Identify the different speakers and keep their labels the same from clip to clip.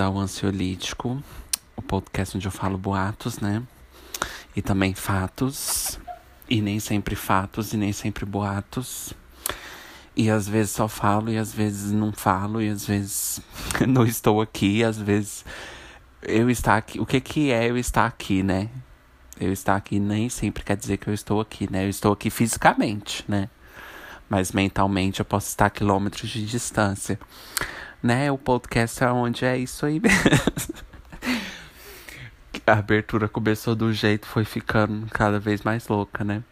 Speaker 1: Ao Ansiolítico, o podcast onde eu falo boatos, né? E também fatos, e nem sempre fatos, e nem sempre boatos. E às vezes só falo, e às vezes não falo, e às vezes não estou aqui, às vezes eu estar aqui. O que, que é eu estar aqui, né? Eu estar aqui nem sempre quer dizer que eu estou aqui, né? Eu estou aqui fisicamente, né? Mas mentalmente eu posso estar a quilômetros de distância né? O podcast é onde é isso aí mesmo. A abertura começou do jeito, foi ficando cada vez mais louca, né?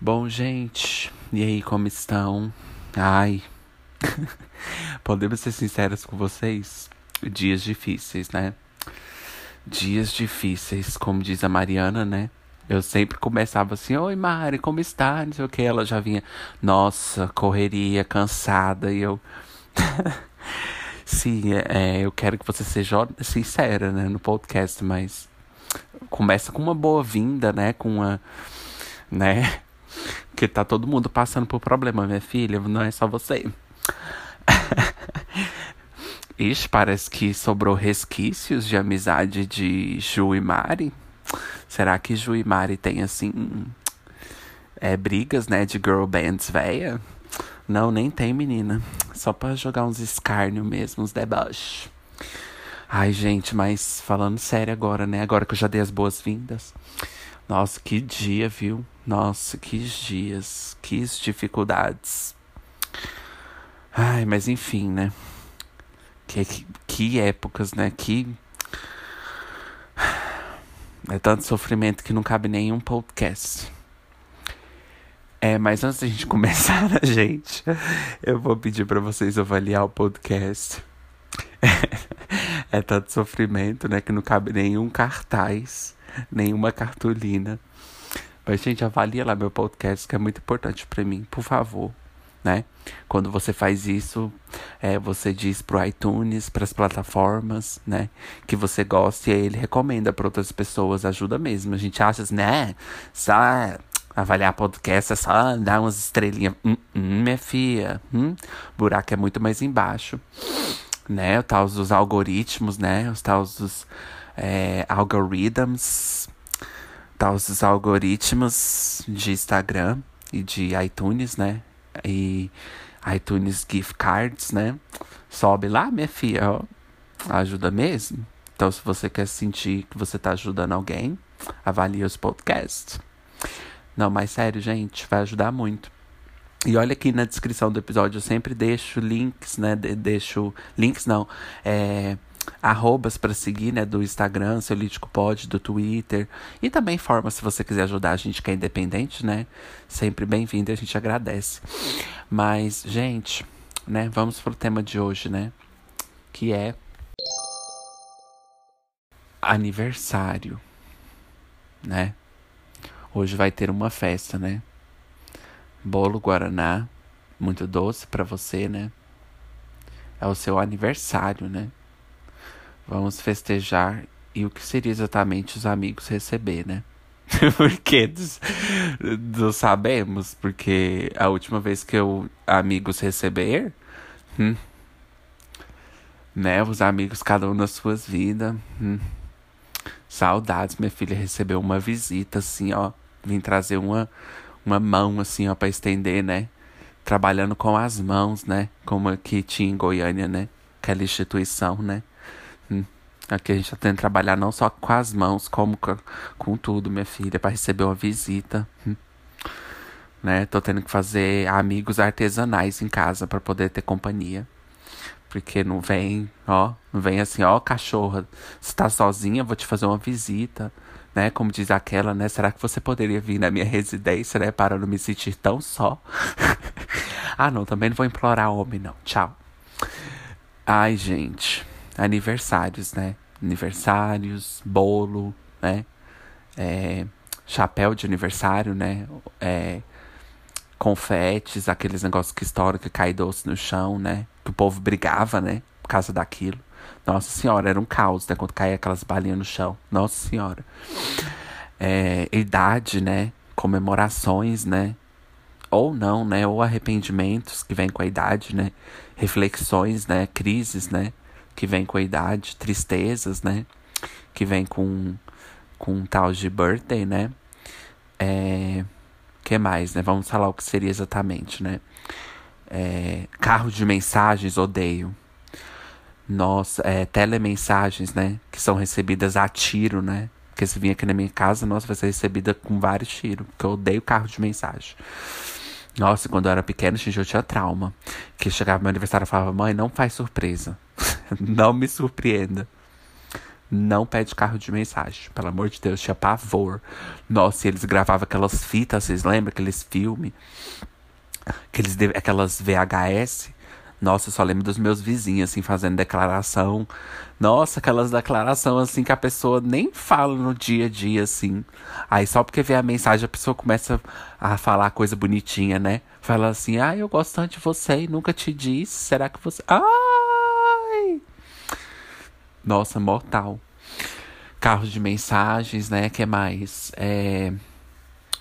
Speaker 1: Bom, gente, e aí, como estão? Ai, podemos ser sinceros com vocês? Dias difíceis, né? Dias difíceis, como diz a Mariana, né? Eu sempre começava assim, oi Mari, como está? Não sei o que. Ela já vinha, nossa, correria, cansada. E eu. Sim, é, é, eu quero que você seja sincera, né, no podcast, mas começa com uma boa-vinda, né, com uma, né, que tá todo mundo passando por problema, minha filha, não é só você. Ixi, parece que sobrou resquícios de amizade de Ju e Mari. Será que Ju e Mari tem, assim, é, brigas, né, de girl bands véia? Não, nem tem, menina. Só pra jogar uns escárnio mesmo, uns deboches. Ai, gente, mas falando sério agora, né? Agora que eu já dei as boas-vindas. Nossa, que dia, viu? Nossa, que dias, que dificuldades. Ai, mas enfim, né? Que, que, que épocas, né? Que. É tanto sofrimento que não cabe nenhum podcast. É, mas antes da gente começar, né, gente, eu vou pedir para vocês avaliar o podcast. É, é tanto sofrimento, né, que não cabe nenhum cartaz, nenhuma cartolina. Mas, gente, avalia lá meu podcast, que é muito importante para mim, por favor. Né? Quando você faz isso, é, você diz pro iTunes, para as plataformas, né, que você gosta e ele recomenda para outras pessoas, ajuda mesmo. A gente acha, assim, né, só Avaliar podcast é só dar umas estrelinhas. Hum, hum, minha filha. Hum, buraco é muito mais embaixo. Né? Os tais dos algoritmos, né? Os tais dos é, algorithms. Tais dos algoritmos de Instagram e de iTunes, né? E iTunes gift cards, né? Sobe lá, minha filha, ó. Ajuda mesmo. Então, se você quer sentir que você está ajudando alguém, avalie os podcasts. Não, mas sério, gente, vai ajudar muito. E olha aqui na descrição do episódio, eu sempre deixo links, né? De deixo. Links não. É, arrobas para seguir, né? Do Instagram, seu Lítico Pod, do Twitter. E também forma se você quiser ajudar a gente que é independente, né? Sempre bem-vindo, a gente agradece. Mas, gente, né? Vamos pro tema de hoje, né? Que é. Aniversário, né? Hoje vai ter uma festa, né? Bolo Guaraná, muito doce para você, né? É o seu aniversário, né? Vamos festejar e o que seria exatamente os amigos receber, né? porque não sabemos, porque a última vez que eu amigos receber, hum, né? Os amigos cada um nas suas vidas. Hum. Saudades, minha filha recebeu uma visita assim, ó vim trazer uma, uma mão, assim, ó, pra estender, né? Trabalhando com as mãos, né? Como aqui tinha em Goiânia, né? Aquela instituição, né? Hum. Aqui a gente tá tentando trabalhar não só com as mãos, como com, com tudo, minha filha, para receber uma visita. Hum. Né? Tô tendo que fazer amigos artesanais em casa para poder ter companhia. Porque não vem, ó, não vem assim, ó, cachorra, você tá sozinha, vou te fazer uma visita né? Como diz aquela, né? Será que você poderia vir na minha residência, né? Para não me sentir tão só? ah, não, também não vou implorar homem, não. Tchau. Ai, gente. Aniversários, né? Aniversários, bolo, né? É, chapéu de aniversário, né? É, confetes, aqueles negócios que estouram, que cai doce no chão, né? Que o povo brigava, né? Por causa daquilo. Nossa senhora, era um caos, né? Quando caía aquelas balinhas no chão. Nossa senhora. É, idade, né? Comemorações, né? Ou não, né? Ou arrependimentos que vêm com a idade, né? Reflexões, né? Crises, né? que vem com a idade, tristezas, né? Que vem com, com um tal de birthday, né? É, que mais, né? Vamos falar o que seria exatamente, né? É, carro de mensagens, odeio. Nossa, é, telemensagens, né? Que são recebidas a tiro, né? Porque se vir aqui na minha casa, nossa, vai ser recebida com vários tiros. Porque eu odeio carro de mensagem. Nossa, quando eu era pequeno, gente, eu tinha trauma. Que chegava meu aniversário e falava, mãe, não faz surpresa. não me surpreenda. Não pede carro de mensagem. Pelo amor de Deus, tinha pavor. Nossa, e eles gravavam aquelas fitas, vocês lembram? Aqueles filmes. Aqueles, aquelas VHS. Nossa, eu só lembro dos meus vizinhos, assim, fazendo declaração. Nossa, aquelas declarações, assim, que a pessoa nem fala no dia a dia, assim. Aí só porque vê a mensagem, a pessoa começa a falar coisa bonitinha, né? Fala assim, ah, eu gosto tanto de você e nunca te disse. Será que você. Ai! Nossa, mortal. Carros de mensagens, né? que mais? É...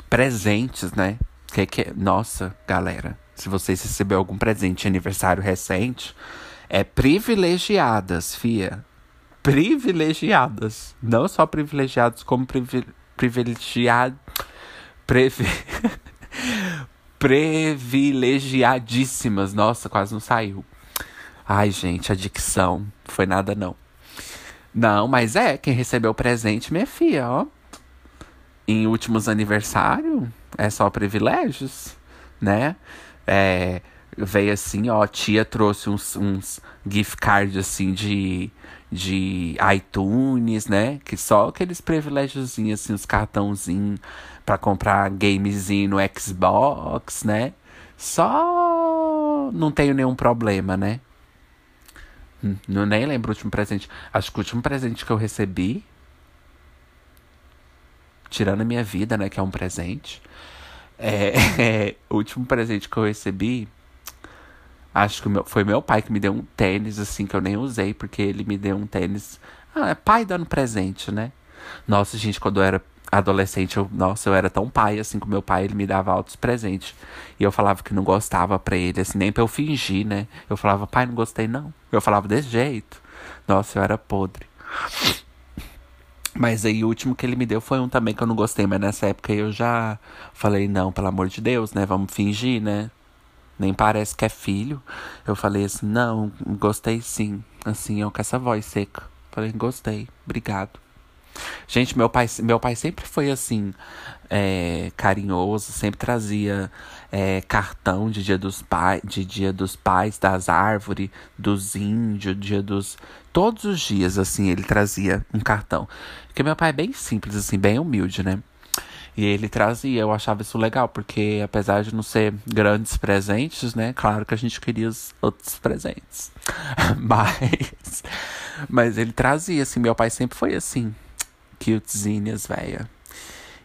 Speaker 1: Presentes, né? Que, que... Nossa, galera. Se vocês receberam algum presente de aniversário recente, é privilegiadas, fia. Privilegiadas. Não só privilegiados, como privi privilegiados. Privi privilegiadíssimas. Nossa, quase não saiu. Ai, gente, a dicção. Foi nada, não. Não, mas é, quem recebeu o presente, minha filha, ó. Em últimos aniversários, é só privilégios, né? É, veio assim, ó, tia trouxe uns, uns gift cards assim de, de iTunes, né? Que só aqueles privilégiozinhos, assim, os cartãozinhos para comprar gamezinho no Xbox, né? Só não tenho nenhum problema, né? Não nem lembro o último presente. Acho que o último presente que eu recebi, tirando a minha vida, né, que é um presente, é, é o último presente que eu recebi, acho que foi meu pai que me deu um tênis assim que eu nem usei porque ele me deu um tênis. Ah, é pai dando presente, né? Nossa, gente, quando eu era adolescente, eu, nossa, eu era tão pai assim com meu pai, ele me dava altos presentes. E eu falava que não gostava pra ele, assim, nem pra eu fingir, né? Eu falava, pai, não gostei não. Eu falava desse jeito. Nossa, eu era podre. Mas aí o último que ele me deu foi um também que eu não gostei, mas nessa época eu já falei, não, pelo amor de Deus, né? Vamos fingir, né? Nem parece que é filho. Eu falei assim, não, gostei sim. Assim, eu com essa voz seca. Falei, gostei, obrigado. Gente, meu pai, meu pai sempre foi assim, é, carinhoso, sempre trazia é, cartão de dia dos pais, de dia dos pais, das árvores, dos índios, dia dos. Todos os dias, assim, ele trazia um cartão. Porque meu pai é bem simples, assim, bem humilde, né? E ele trazia, eu achava isso legal, porque apesar de não ser grandes presentes, né? Claro que a gente queria os outros presentes. mas, mas ele trazia, assim, meu pai sempre foi assim cutezinhas, velha.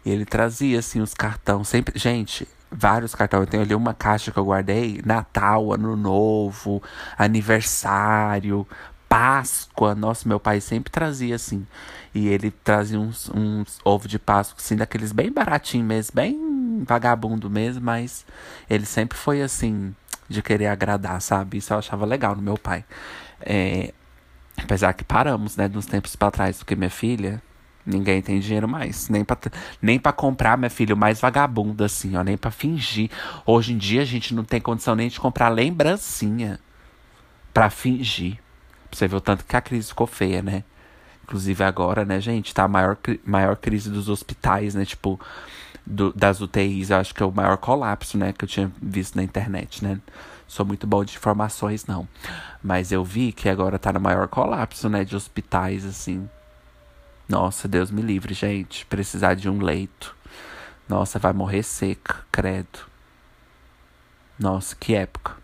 Speaker 1: E ele trazia, assim, os cartões. Sempre. Gente, vários cartões. Eu tenho ali uma caixa que eu guardei: Natal, Ano Novo, aniversário, Páscoa. Nossa, meu pai sempre trazia, assim. E ele trazia uns, uns ovos de Páscoa, assim, daqueles bem baratinhos mesmo, bem vagabundo mesmo, mas ele sempre foi assim, de querer agradar, sabe? Isso eu achava legal no meu pai. É, apesar que paramos, né, nos tempos para trás, porque minha filha, Ninguém tem dinheiro mais. Nem pra, nem pra comprar, minha filha, o mais vagabundo, assim, ó. Nem pra fingir. Hoje em dia a gente não tem condição nem de comprar lembrancinha pra fingir. Você o tanto que a crise ficou feia, né? Inclusive agora, né, gente? Tá a maior, maior crise dos hospitais, né? Tipo, do, das UTIs. Eu acho que é o maior colapso, né? Que eu tinha visto na internet, né? Sou muito bom de informações, não. Mas eu vi que agora tá no maior colapso, né? De hospitais, assim. Nossa, Deus me livre, gente. Precisar de um leito. Nossa, vai morrer seca, credo. Nossa, que época.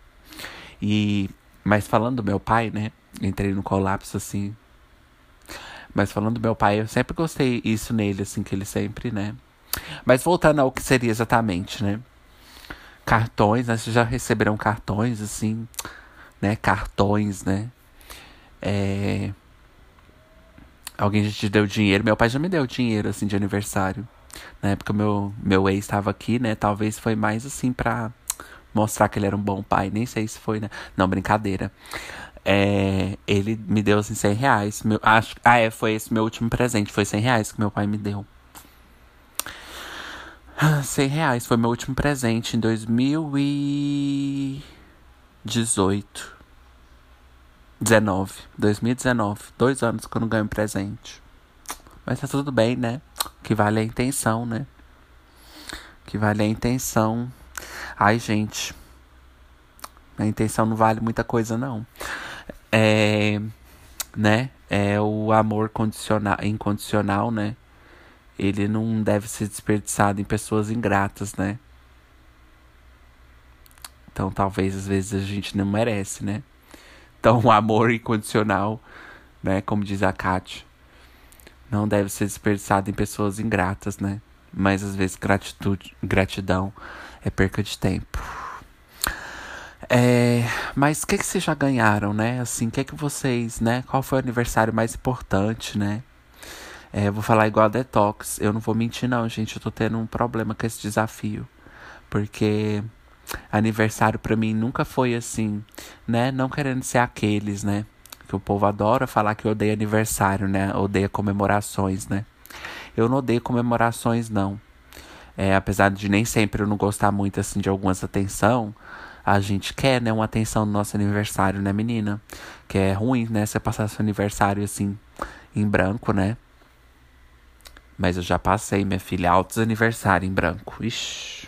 Speaker 1: E. Mas falando do meu pai, né? Entrei no colapso assim. Mas falando do meu pai, eu sempre gostei isso nele, assim, que ele sempre, né? Mas voltando ao que seria exatamente, né? Cartões, né? Vocês já receberam cartões, assim, né? Cartões, né? É alguém já te deu dinheiro. Meu pai já me deu dinheiro, assim, de aniversário. Na época meu, meu ex estava aqui, né? Talvez foi mais assim pra mostrar que ele era um bom pai. Nem sei se foi, né? Não, brincadeira. é, ele me deu assim 100 reais. Meu, acho, ah, é, foi esse meu último presente. Foi 100 reais que meu pai me deu. 100 reais foi meu último presente em 2018. 19. 2019. Dois anos que eu não ganho presente. Mas tá tudo bem, né? Que vale a intenção, né? Que vale a intenção. Ai, gente. A intenção não vale muita coisa, não. É. Né? É o amor condicional, incondicional, né? Ele não deve ser desperdiçado em pessoas ingratas, né? Então talvez às vezes a gente não merece, né? Então o amor incondicional, né? Como diz a Kátia, não deve ser desperdiçado em pessoas ingratas, né? Mas às vezes gratitude, gratidão é perca de tempo. É, mas o que, que vocês já ganharam, né? Assim, o que, que vocês, né? Qual foi o aniversário mais importante, né? É, vou falar igual a Detox. Eu não vou mentir, não, gente. Eu tô tendo um problema com esse desafio. Porque aniversário para mim nunca foi assim, né? Não querendo ser aqueles, né? Que o povo adora falar que odeia aniversário, né? Odeia comemorações, né? Eu não odeio comemorações, não. É, apesar de nem sempre eu não gostar muito, assim, de algumas atenção, a gente quer, né, uma atenção no nosso aniversário, né, menina? Que é ruim, né, você passar seu aniversário, assim, em branco, né? Mas eu já passei, minha filha, altos aniversário em branco. Ixi.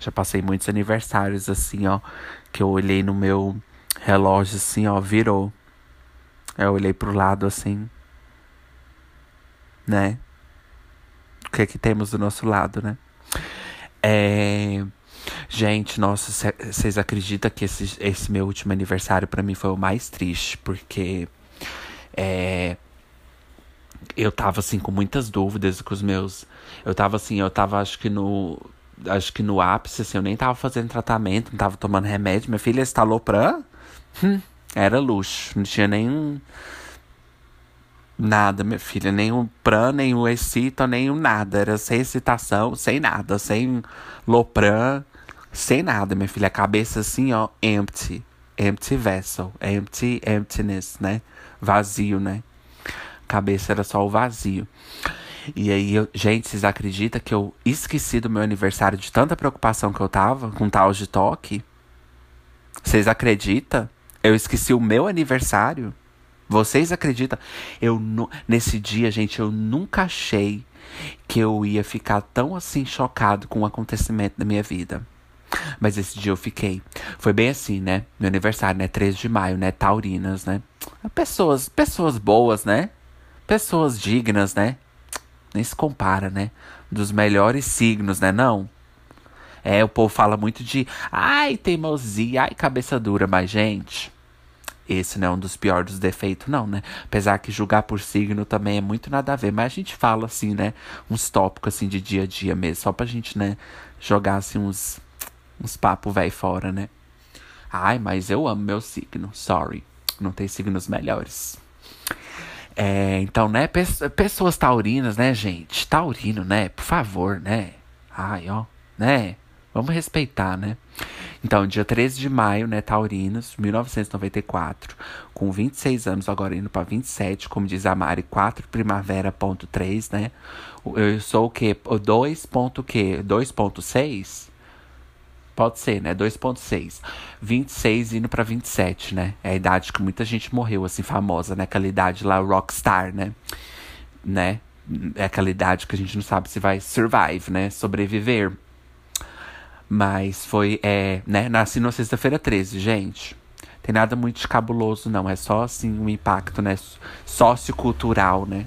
Speaker 1: Já passei muitos aniversários, assim, ó, que eu olhei no meu relógio, assim, ó, virou. Eu olhei pro lado, assim, né? O que é que temos do nosso lado, né? É... Gente, nossa, vocês acreditam que esse, esse meu último aniversário para mim foi o mais triste? Porque é, eu tava assim com muitas dúvidas com os meus. Eu tava assim, eu tava acho que no. Acho que no ápice, assim, eu nem tava fazendo tratamento, não tava tomando remédio. Minha filha instalou pra. Hum, era luxo. Não tinha nenhum Nada, minha filha. Nem o Pran, nem o Excita, nem o nada. Era sem excitação, sem nada. Sem Lopran, sem nada, minha filha. A cabeça assim, ó, empty. Empty vessel. Empty, emptiness, né? Vazio, né? A cabeça era só o vazio. E aí, eu, gente, vocês acreditam que eu esqueci do meu aniversário de tanta preocupação que eu tava com tal de toque? Vocês acreditam? Eu esqueci o meu aniversário? Vocês acreditam? Eu nesse dia, gente, eu nunca achei que eu ia ficar tão assim chocado com o acontecimento da minha vida. Mas esse dia eu fiquei. Foi bem assim, né? Meu aniversário, né? 13 de maio, né? Taurinas, né? Pessoas, pessoas boas, né? Pessoas dignas, né? Nem se compara, né? Dos melhores signos, né? Não. É, o povo fala muito de ai, teimosia, ai, cabeça dura, mas gente, esse não é um dos piores defeitos, não, né? Apesar que julgar por signo também é muito nada a ver. Mas a gente fala assim, né? Uns tópicos assim de dia a dia mesmo. Só pra gente, né? Jogar assim uns, uns papos velho fora, né? Ai, mas eu amo meu signo. Sorry. Não tem signos melhores. É, então, né? Pessoas taurinas, né, gente? Taurino, né? Por favor, né? Ai, ó, né? Vamos respeitar, né? Então, dia 13 de maio, né, Taurinos, 1994, com 26 anos, agora indo para 27, como diz a Mari, 4 primavera ponto 3, né? Eu sou o quê? 2 ponto quê? 2.6? Pode ser, né? 2.6. 26 indo para 27, né? É a idade que muita gente morreu, assim, famosa, né? Aquela idade lá, rockstar, né? Né? É aquela idade que a gente não sabe se vai survive, né? Sobreviver. Mas foi, é, né? Nasci na sexta-feira 13, gente. Tem nada muito cabuloso, não. É só, assim, um impacto, né? Sociocultural, né?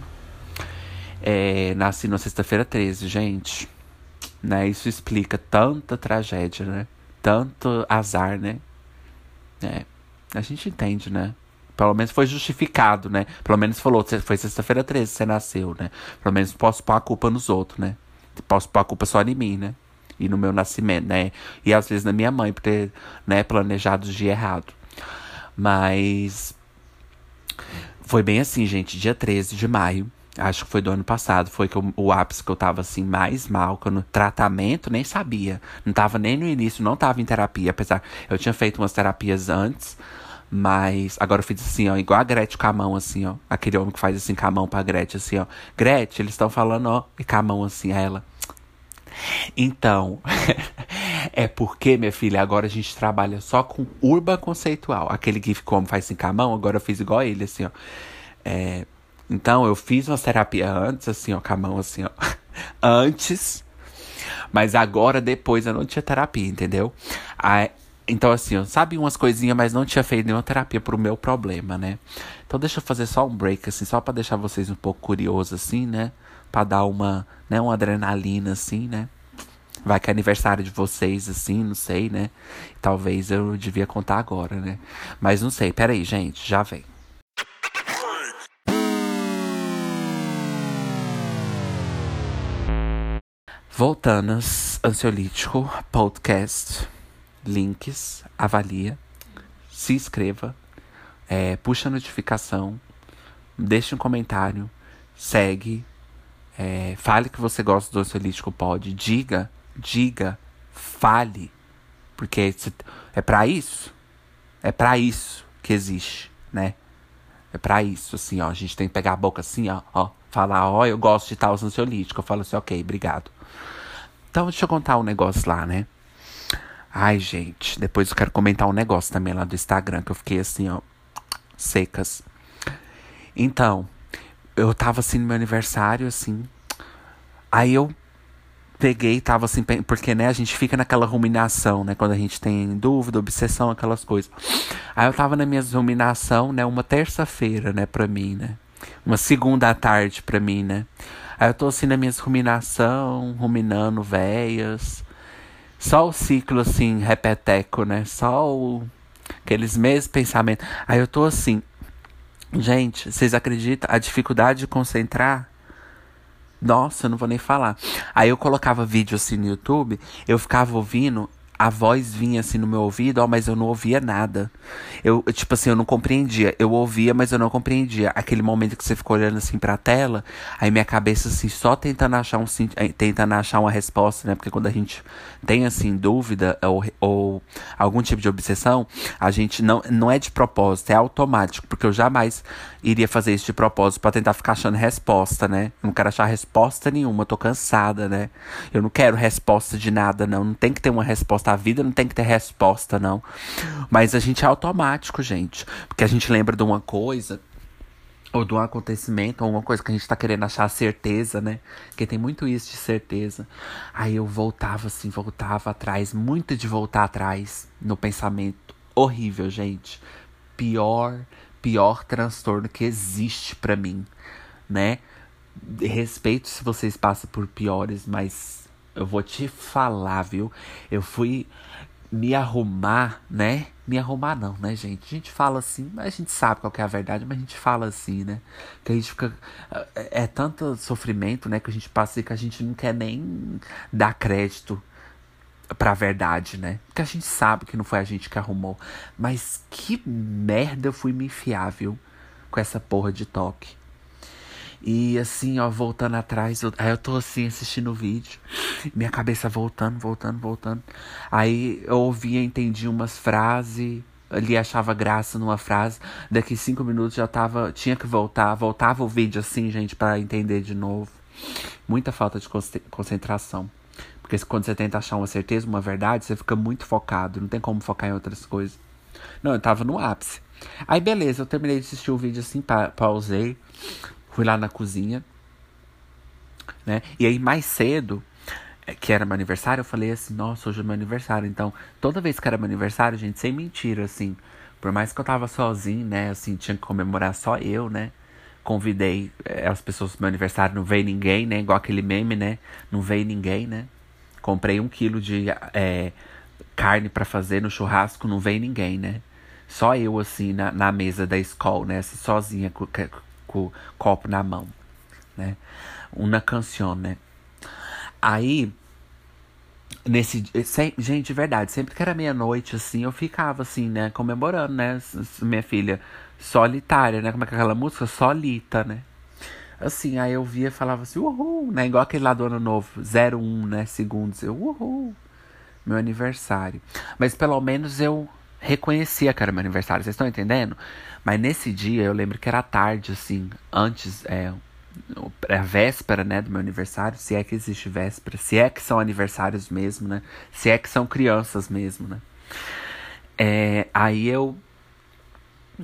Speaker 1: É, nasci na sexta-feira 13, gente. Né? Isso explica tanta tragédia, né? Tanto azar, né? É, a gente entende, né? Pelo menos foi justificado, né? Pelo menos falou, foi sexta-feira 13 você nasceu, né? Pelo menos posso pôr a culpa nos outros, né? Posso pôr a culpa só em mim, né? e no meu nascimento, né? E às vezes na minha mãe por ter, né, planejado dia errado. Mas foi bem assim, gente, dia 13 de maio, Acho que foi do ano passado. Foi que eu, o ápice que eu tava assim, mais mal. Que eu no tratamento nem sabia. Não tava nem no início, não tava em terapia. Apesar, eu tinha feito umas terapias antes. Mas agora eu fiz assim, ó, igual a Gretchen com a mão, assim, ó. Aquele homem que faz assim com a mão pra Gretchen, assim, ó. Gretchen, eles estão falando, ó, e com a mão assim, a ela. Então, é porque, minha filha, agora a gente trabalha só com urba conceitual. Aquele GIF como faz assim com a mão, agora eu fiz igual ele, assim, ó. É, então, eu fiz uma terapia antes, assim, ó, com a mão, assim, ó. antes. Mas agora, depois, eu não tinha terapia, entendeu? Aí, então, assim, eu sabia umas coisinhas, mas não tinha feito nenhuma terapia pro meu problema, né? Então, deixa eu fazer só um break, assim, só para deixar vocês um pouco curiosos, assim, né? Pra dar uma, né, uma adrenalina, assim, né? Vai que é aniversário de vocês, assim, não sei, né? Talvez eu devia contar agora, né? Mas não sei, peraí, gente, já vem. Voltanas Ansiolítico Podcast links, avalia, se inscreva, é, puxa a notificação, deixe um comentário, segue, é, fale que você gosta do ansiolítico pode, diga, diga, fale, porque é para isso, é para isso que existe, né? É para isso, assim, ó, a gente tem que pegar a boca assim, ó, ó, falar, ó, eu gosto de tal ansiolítico, eu falo assim, ok, obrigado. Então, deixa eu contar um negócio lá, né? Ai, gente, depois eu quero comentar um negócio também lá do Instagram, que eu fiquei assim, ó, secas. Então, eu tava assim no meu aniversário, assim. Aí eu peguei, tava assim, porque, né, a gente fica naquela ruminação, né, quando a gente tem dúvida, obsessão, aquelas coisas. Aí eu tava na minha ruminação, né, uma terça-feira, né, pra mim, né. Uma segunda à tarde pra mim, né. Aí eu tô assim na minha ruminação, ruminando véias só o ciclo, assim, repeteco, né? Só o... aqueles mesmos pensamentos. Aí eu tô assim. Gente, vocês acreditam? A dificuldade de concentrar. Nossa, eu não vou nem falar. Aí eu colocava vídeo assim no YouTube, eu ficava ouvindo a voz vinha assim no meu ouvido, ó, mas eu não ouvia nada. Eu, tipo assim, eu não compreendia. Eu ouvia, mas eu não compreendia. Aquele momento que você ficou olhando assim pra tela, aí minha cabeça assim, só tentando achar um eh, tentando achar uma resposta, né? Porque quando a gente tem assim dúvida ou, ou algum tipo de obsessão, a gente não não é de propósito, é automático, porque eu jamais iria fazer isso de propósito para tentar ficar achando resposta, né? Eu não quero achar resposta nenhuma, eu tô cansada, né? Eu não quero resposta de nada, não. Não tem que ter uma resposta. A vida não tem que ter resposta, não. Mas a gente é automático, gente. Porque a gente lembra de uma coisa ou de um acontecimento, ou uma coisa que a gente tá querendo achar certeza, né? Porque tem muito isso de certeza. Aí eu voltava assim, voltava atrás, muito de voltar atrás no pensamento. Horrível, gente. Pior pior transtorno que existe para mim, né? Respeito se vocês passam por piores, mas eu vou te falar, viu? Eu fui me arrumar, né? Me arrumar não, né, gente? A gente fala assim, mas a gente sabe qual é a verdade, mas a gente fala assim, né? Que a gente fica. É, é tanto sofrimento, né? Que a gente passa e que a gente não quer nem dar crédito pra verdade, né? Porque a gente sabe que não foi a gente que arrumou. Mas que merda eu fui me enfiar, viu? Com essa porra de toque. E assim, ó, voltando atrás, eu, aí eu tô assim assistindo o vídeo, minha cabeça voltando, voltando, voltando. Aí eu ouvia, entendi umas frases, ali achava graça numa frase, daqui cinco minutos já tava, tinha que voltar, voltava o vídeo assim, gente, para entender de novo. Muita falta de concentração. Porque quando você tenta achar uma certeza, uma verdade, você fica muito focado, não tem como focar em outras coisas. Não, eu tava no ápice. Aí beleza, eu terminei de assistir o vídeo assim, pa pausei, fui lá na cozinha, né? E aí mais cedo, é, que era meu aniversário, eu falei assim, nossa, hoje é meu aniversário. Então, toda vez que era meu aniversário, gente, sem mentira, assim, por mais que eu tava sozinho, né, assim, tinha que comemorar só eu, né? Convidei é, as pessoas pro meu aniversário, não veio ninguém, né? Igual aquele meme, né? Não veio ninguém, né? Comprei um quilo de é, carne para fazer no churrasco, não veio ninguém, né? Só eu, assim, na, na mesa da escola, né? Assim, sozinha, com, o copo na mão, né? Uma canção, né? Aí, nesse sem, gente, de verdade, sempre que era meia-noite, assim, eu ficava, assim, né? Comemorando, né? Minha filha solitária, né? Como é que é aquela música? Solita, né? Assim, aí eu via e falava assim, uhul, né? Igual aquele lá do ano novo, 01, né? Segundos. Eu, uhul, meu aniversário. Mas pelo menos eu reconhecia que era meu aniversário, vocês estão entendendo? Mas nesse dia eu lembro que era tarde, assim, antes, é, a véspera, né, do meu aniversário, se é que existe véspera, se é que são aniversários mesmo, né? Se é que são crianças mesmo, né? É, aí eu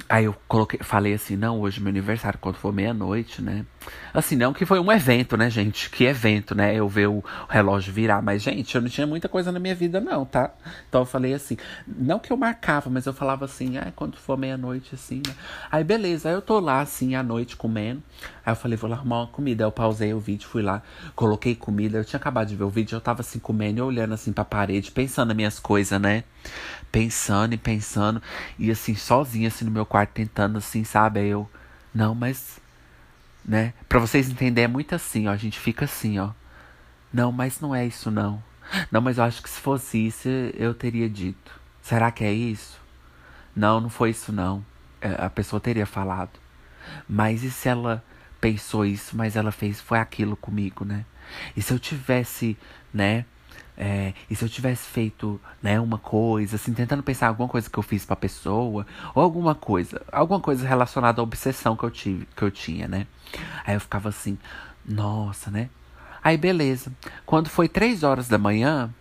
Speaker 1: Aí eu coloquei, falei assim, não, hoje é meu aniversário, quando for meia-noite, né? Assim, não que foi um evento, né, gente? Que evento, né? Eu ver o relógio virar. Mas, gente, eu não tinha muita coisa na minha vida, não, tá? Então eu falei assim, não que eu marcava, mas eu falava assim, ah, quando for meia-noite, assim, né? Aí beleza, aí eu tô lá, assim, à noite comendo. Aí eu falei, vou lá arrumar uma comida. Aí eu pausei o vídeo, fui lá, coloquei comida. Eu tinha acabado de ver o vídeo, eu tava assim, comendo olhando assim pra parede, pensando nas minhas coisas, né? Pensando e pensando. E assim, sozinha, assim, no meu quarto, tentando, assim, sabe? Eu, não, mas. Né? Pra vocês entenderem, é muito assim, ó. A gente fica assim, ó. Não, mas não é isso, não. Não, mas eu acho que se fosse isso, eu teria dito. Será que é isso? Não, não foi isso, não. É, a pessoa teria falado. Mas e se ela pensou isso, mas ela fez foi aquilo comigo, né? E se eu tivesse, né? É, e se eu tivesse feito, né, uma coisa, assim, tentando pensar alguma coisa que eu fiz pra pessoa, ou alguma coisa, alguma coisa relacionada à obsessão que eu tive, que eu tinha, né? Aí eu ficava assim, nossa, né? Aí beleza. Quando foi três horas da manhã,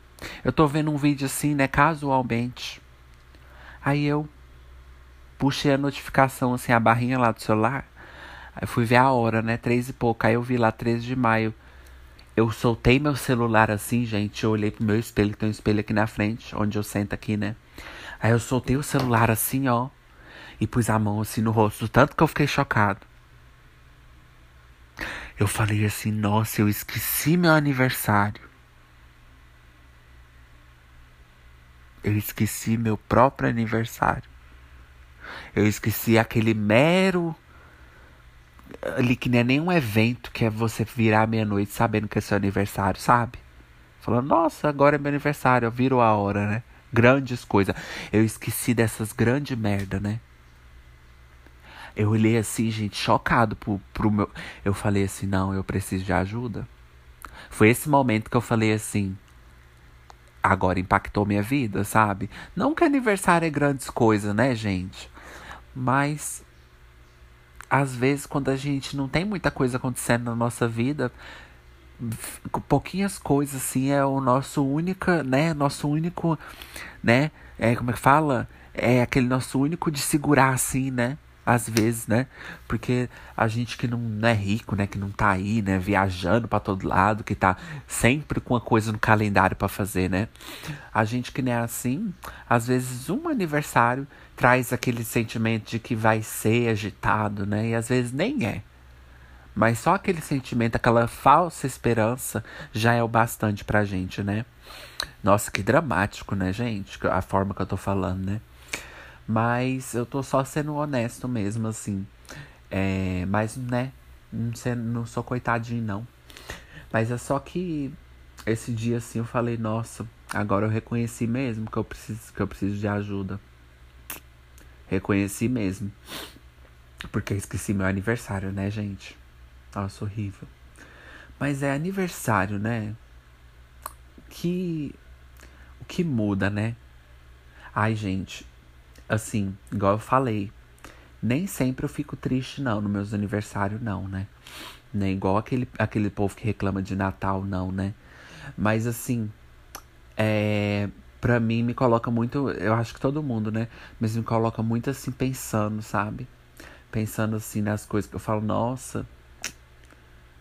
Speaker 1: eu tô vendo um vídeo assim, né, casualmente. Aí eu puxei a notificação, assim, a barrinha lá do celular. Aí fui ver a hora, né? Três e pouco. Aí eu vi lá, 13 de maio. Eu soltei meu celular assim, gente. Eu olhei pro meu espelho, tem um espelho aqui na frente, onde eu sento aqui, né? Aí eu soltei o celular assim, ó. E pus a mão assim no rosto, tanto que eu fiquei chocado. Eu falei assim, nossa, eu esqueci meu aniversário. Eu esqueci meu próprio aniversário. Eu esqueci aquele mero ali que nem é nenhum evento que é você virar meia-noite sabendo que é seu aniversário, sabe? Falando, nossa, agora é meu aniversário, virou a hora, né? Grandes coisas. Eu esqueci dessas grandes merda, né? Eu olhei assim, gente, chocado pro, pro meu. Eu falei assim, não, eu preciso de ajuda. Foi esse momento que eu falei assim. Agora impactou minha vida, sabe? Não que aniversário é grandes coisas, né, gente? Mas às vezes, quando a gente não tem muita coisa acontecendo na nossa vida, pouquinhas coisas assim é o nosso única, né, nosso único, né, é como é que fala? É aquele nosso único de segurar assim, né? Às vezes, né? Porque a gente que não, não é rico, né? Que não tá aí, né? Viajando para todo lado, que tá sempre com uma coisa no calendário para fazer, né? A gente que não é assim, às vezes um aniversário traz aquele sentimento de que vai ser agitado, né? E às vezes nem é. Mas só aquele sentimento, aquela falsa esperança já é o bastante pra gente, né? Nossa, que dramático, né, gente? A forma que eu tô falando, né? Mas eu tô só sendo honesto mesmo, assim. É, mas, né, não, ser, não sou coitadinho, não. Mas é só que esse dia, assim, eu falei, nossa, agora eu reconheci mesmo que eu preciso, que eu preciso de ajuda. Reconheci mesmo. Porque eu esqueci meu aniversário, né, gente? Nossa, horrível. Mas é aniversário, né? Que. O que muda, né? Ai, gente, assim, igual eu falei, nem sempre eu fico triste, não, nos meus aniversários, não, né? Nem igual aquele, aquele povo que reclama de Natal, não, né? Mas assim, é, pra mim me coloca muito, eu acho que todo mundo, né? Mas me coloca muito assim, pensando, sabe? Pensando assim nas coisas que eu falo, nossa,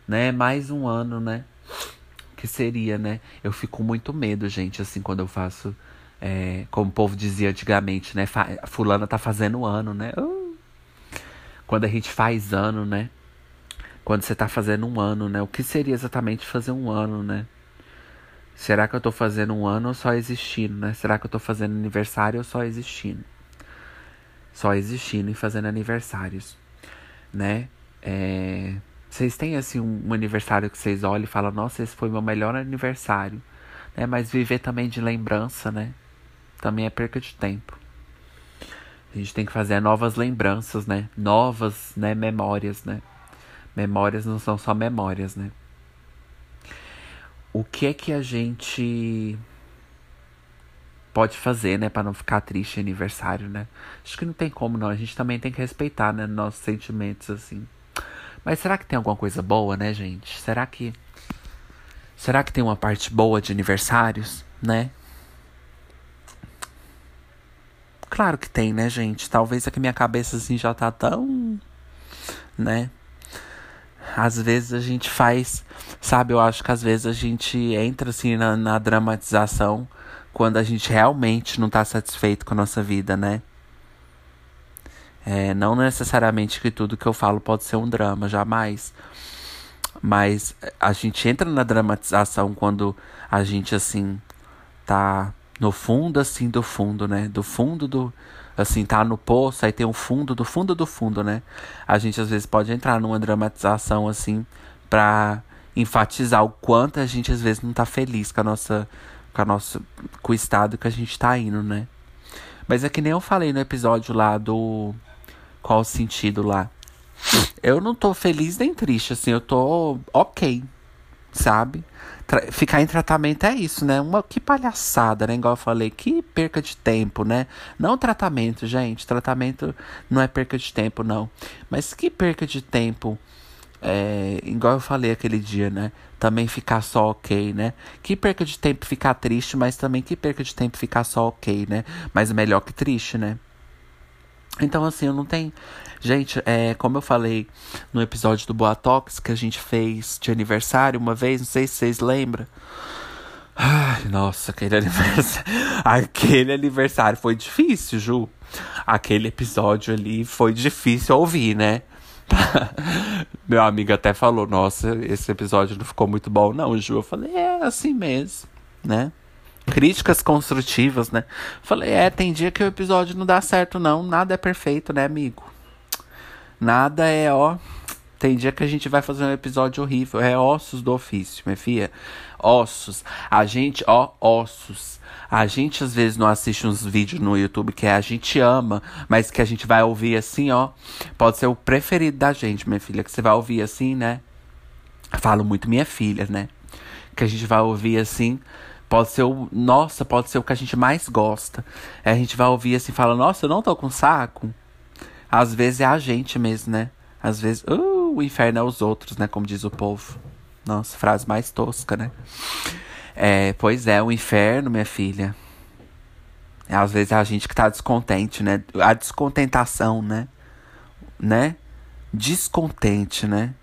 Speaker 1: né? Mais um ano, né? Que seria, né? Eu fico muito medo, gente, assim, quando eu faço é, como o povo dizia antigamente, né? Fulana tá fazendo ano, né? Uh! Quando a gente faz ano, né? Quando você tá fazendo um ano, né? O que seria exatamente fazer um ano, né? Será que eu tô fazendo um ano ou só existindo, né? Será que eu tô fazendo aniversário ou só existindo? Só existindo e fazendo aniversários, né? É... Vocês têm, assim, um, aniversário que vocês olham e falam, nossa, esse foi meu melhor aniversário. Né? Mas viver também de lembrança, né? Também é perca de tempo. A gente tem que fazer novas lembranças, né? Novas, né, memórias, né? Memórias não são só memórias, né? O que é que a gente pode fazer, né, para não ficar triste aniversário, né? Acho que não tem como não, a gente também tem que respeitar, né, nossos sentimentos assim. Mas será que tem alguma coisa boa, né, gente? Será que Será que tem uma parte boa de aniversários, né? Claro que tem, né, gente? Talvez é que minha cabeça assim já tá tão, né? Às vezes a gente faz, sabe? Eu acho que às vezes a gente entra assim na, na dramatização quando a gente realmente não tá satisfeito com a nossa vida, né? É, não necessariamente que tudo que eu falo pode ser um drama, jamais. Mas a gente entra na dramatização quando a gente, assim, tá no fundo, assim, do fundo, né? Do fundo do. Assim, tá no poço, aí tem um fundo do fundo do fundo, né? A gente às vezes pode entrar numa dramatização, assim, pra enfatizar o quanto a gente às vezes não tá feliz com a nossa. com a nossa. com o estado que a gente tá indo, né? Mas é que nem eu falei no episódio lá do qual o sentido lá? Eu não tô feliz nem triste, assim, eu tô ok, sabe? Tra ficar em tratamento é isso, né? Uma que palhaçada, né? Igual eu falei, que perca de tempo, né? Não tratamento, gente. Tratamento não é perca de tempo, não. Mas que perca de tempo. É, igual eu falei aquele dia, né? Também ficar só ok, né? Que perca de tempo ficar triste, mas também que perca de tempo ficar só ok, né? Mas melhor que triste, né? Então, assim, eu não tenho. Gente, é, como eu falei no episódio do Boatox que a gente fez de aniversário uma vez, não sei se vocês lembram. Ai, nossa, aquele aniversário. Aquele aniversário foi difícil, Ju. Aquele episódio ali foi difícil ouvir, né? Meu amigo até falou: Nossa, esse episódio não ficou muito bom, não, Ju. Eu falei: É assim mesmo, né? Críticas construtivas, né? Falei, é, tem dia que o episódio não dá certo, não. Nada é perfeito, né, amigo? Nada é, ó. Tem dia que a gente vai fazer um episódio horrível. É ossos do ofício, minha filha. Ossos. A gente, ó, ossos. A gente às vezes não assiste uns vídeos no YouTube que a gente ama, mas que a gente vai ouvir assim, ó. Pode ser o preferido da gente, minha filha. Que você vai ouvir assim, né? Falo muito minha filha, né? Que a gente vai ouvir assim. Pode ser o. Nossa, pode ser o que a gente mais gosta. A gente vai ouvir assim, fala, nossa, eu não tô com saco. Às vezes é a gente mesmo, né? Às vezes, uh, o inferno é os outros, né? Como diz o povo. Nossa, frase mais tosca, né? É, pois é, o inferno, minha filha. Às vezes é a gente que tá descontente, né? A descontentação, né? Né? Descontente, né?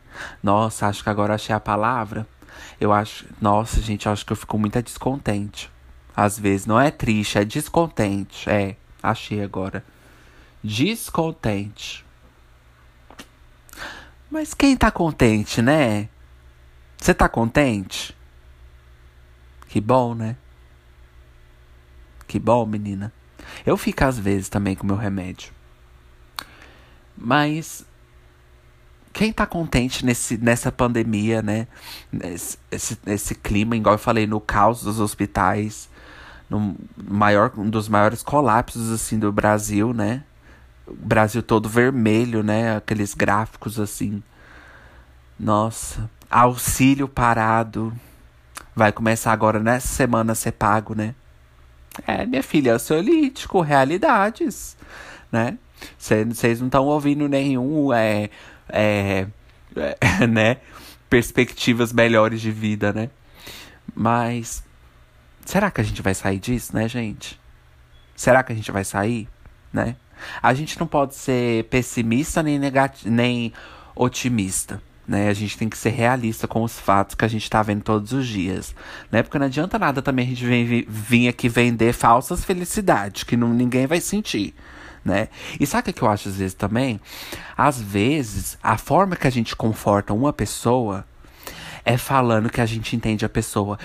Speaker 1: Nossa, acho que agora achei a palavra. Eu acho. Nossa, gente, eu acho que eu fico muito descontente. Às vezes. Não é triste, é descontente. É, achei agora. Descontente. Mas quem tá contente, né? Você tá contente? Que bom, né? Que bom, menina. Eu fico às vezes também com meu remédio. Mas quem tá contente nesse, nessa pandemia, né? Esse, esse, esse, clima, igual eu falei, no caos dos hospitais, no maior, um dos maiores colapsos, assim, do Brasil, né? O Brasil todo vermelho, né? Aqueles gráficos, assim. Nossa. Auxílio parado. Vai começar agora nessa semana a ser pago, né? É, minha filha, é ansiolítico, realidades, né? Vocês não estão ouvindo nenhum é, é, é, né, perspectivas melhores de vida, né? Mas será que a gente vai sair disso, né, gente? Será que a gente vai sair, né? A gente não pode ser pessimista nem nem otimista. Né? A gente tem que ser realista com os fatos que a gente tá vendo todos os dias. Né? Porque não adianta nada também a gente vir, vir aqui vender falsas felicidades, que não, ninguém vai sentir né? E sabe o que eu acho às vezes também? Às vezes, a forma que a gente conforta uma pessoa é falando que a gente entende a pessoa.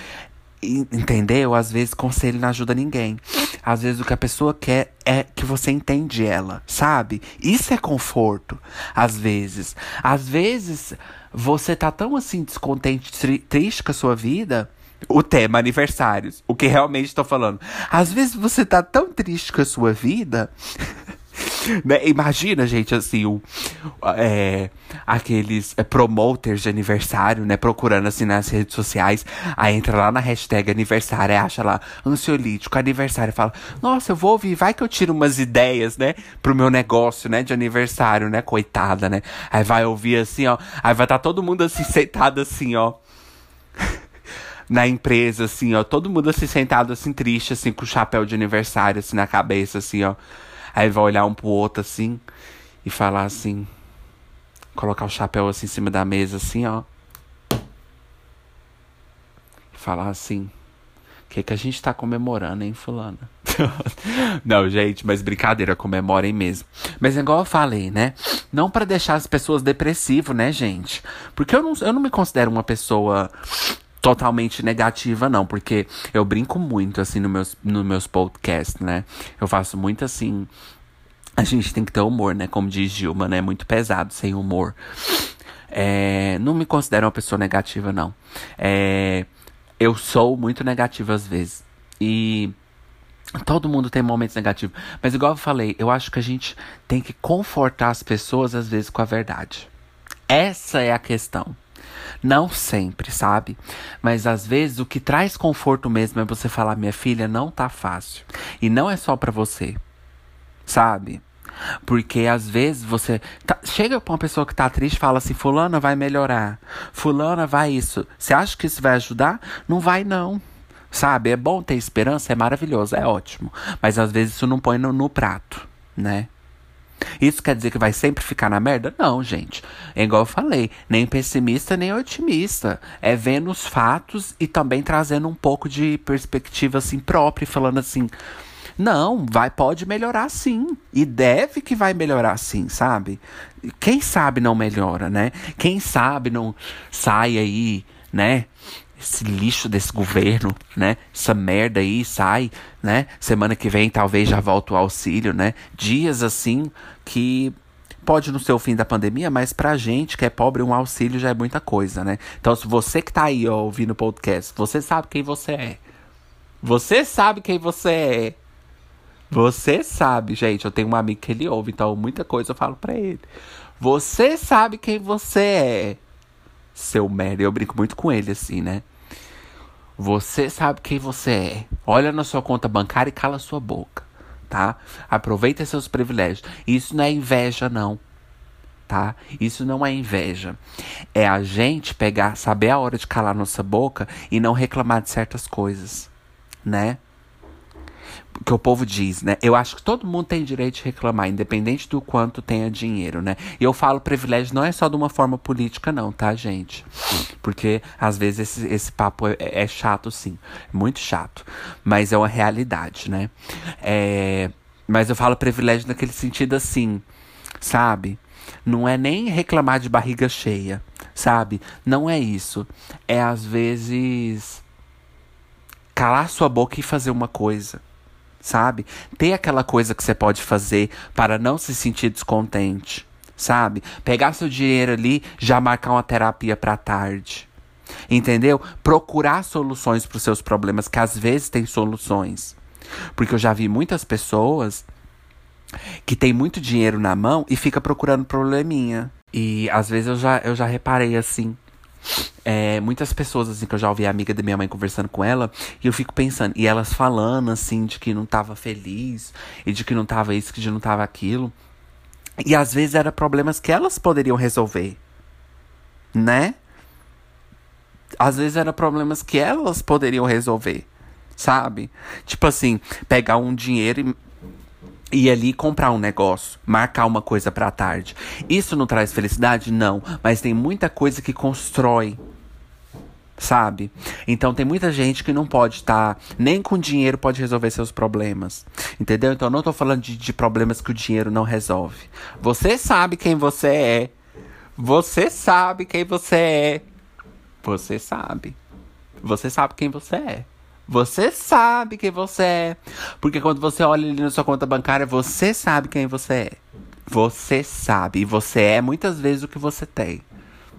Speaker 1: Entendeu? Às vezes conselho não ajuda ninguém. Às vezes o que a pessoa quer é que você entende ela, sabe? Isso é conforto. Às vezes. Às vezes você tá tão assim descontente, tri triste com a sua vida. O tema aniversários. O que realmente estou falando. Às vezes você tá tão triste com a sua vida Né? Imagina, gente, assim, o, é, aqueles é, promoters de aniversário, né? Procurando assim nas redes sociais. Aí entra lá na hashtag aniversário, acha lá ansiolítico, aniversário. Fala, nossa, eu vou ouvir, vai que eu tiro umas ideias, né? Pro meu negócio, né? De aniversário, né? Coitada, né? Aí vai ouvir assim, ó. Aí vai estar tá todo mundo assim, sentado assim, ó na empresa, assim, ó. Todo mundo assim, sentado, assim, triste, assim, com o chapéu de aniversário, assim, na cabeça, assim, ó. Aí vai olhar um pro outro, assim, e falar assim. Colocar o chapéu, assim, em cima da mesa, assim, ó. E falar assim. O que, que a gente tá comemorando, hein, fulana? não, gente, mas brincadeira, comemorem mesmo. Mas igual eu falei, né? Não para deixar as pessoas depressivas, né, gente? Porque eu não, eu não me considero uma pessoa totalmente negativa, não, porque eu brinco muito, assim, no meus, no meus podcasts, né? Eu faço muito assim. A gente tem que ter humor, né? Como diz Gilma, né? Muito pesado, sem humor. É, não me considero uma pessoa negativa, não. É, eu sou muito negativa às vezes. E Todo mundo tem momentos negativos. Mas, igual eu falei, eu acho que a gente tem que confortar as pessoas, às vezes, com a verdade. Essa é a questão. Não sempre, sabe? Mas às vezes o que traz conforto mesmo é você falar: minha filha, não tá fácil. E não é só para você, sabe? Porque às vezes você tá, chega pra uma pessoa que tá triste e fala assim: Fulana vai melhorar, Fulana vai isso. Você acha que isso vai ajudar? Não vai, não. Sabe? É bom ter esperança, é maravilhoso, é ótimo. Mas às vezes isso não põe no, no prato, né? Isso quer dizer que vai sempre ficar na merda? Não, gente. É igual eu falei, nem pessimista nem otimista. É vendo os fatos e também trazendo um pouco de perspectiva assim própria, falando assim: "Não, vai pode melhorar sim e deve que vai melhorar sim, sabe? Quem sabe não melhora, né? Quem sabe não sai aí, né? Esse lixo desse governo, né? Essa merda aí sai, né? Semana que vem talvez já volta o auxílio, né? Dias assim que pode não ser o fim da pandemia, mas pra gente que é pobre, um auxílio já é muita coisa, né? Então, se você que tá aí ó, ouvindo o podcast, você sabe quem você é. Você sabe quem você é. Você sabe, gente. Eu tenho um amigo que ele ouve, então muita coisa eu falo pra ele. Você sabe quem você é. Seu merda. Eu brinco muito com ele, assim, né? Você sabe quem você é. Olha na sua conta bancária e cala sua boca, tá? Aproveita seus privilégios. Isso não é inveja, não. Tá? Isso não é inveja. É a gente pegar, saber a hora de calar nossa boca e não reclamar de certas coisas, né? Que o povo diz, né? Eu acho que todo mundo tem direito de reclamar, independente do quanto tenha dinheiro, né? E eu falo privilégio não é só de uma forma política, não, tá, gente? Porque às vezes esse, esse papo é, é chato, sim. Muito chato. Mas é uma realidade, né? É, mas eu falo privilégio naquele sentido assim, sabe? Não é nem reclamar de barriga cheia, sabe? Não é isso. É às vezes calar sua boca e fazer uma coisa sabe? Ter aquela coisa que você pode fazer para não se sentir descontente, sabe? Pegar seu dinheiro ali, já marcar uma terapia para tarde. Entendeu? Procurar soluções para os seus problemas, que às vezes tem soluções. Porque eu já vi muitas pessoas que tem muito dinheiro na mão e fica procurando probleminha. E às vezes eu já, eu já reparei assim. É, muitas pessoas, assim, que eu já ouvi a amiga da minha mãe conversando com ela, e eu fico pensando, e elas falando, assim, de que não tava feliz, e de que não tava isso, que não tava aquilo. E às vezes eram problemas que elas poderiam resolver, né? Às vezes eram problemas que elas poderiam resolver, sabe? Tipo assim, pegar um dinheiro e ir ali comprar um negócio, marcar uma coisa para tarde. Isso não traz felicidade? Não, mas tem muita coisa que constrói. Sabe? Então tem muita gente que não pode estar, tá, nem com dinheiro pode resolver seus problemas. Entendeu? Então eu não tô falando de, de problemas que o dinheiro não resolve. Você sabe quem você é. Você sabe quem você é. Você sabe. Você sabe quem você é. Você sabe quem você é. Porque quando você olha ali na sua conta bancária, você sabe quem você é. Você sabe. E você é muitas vezes o que você tem.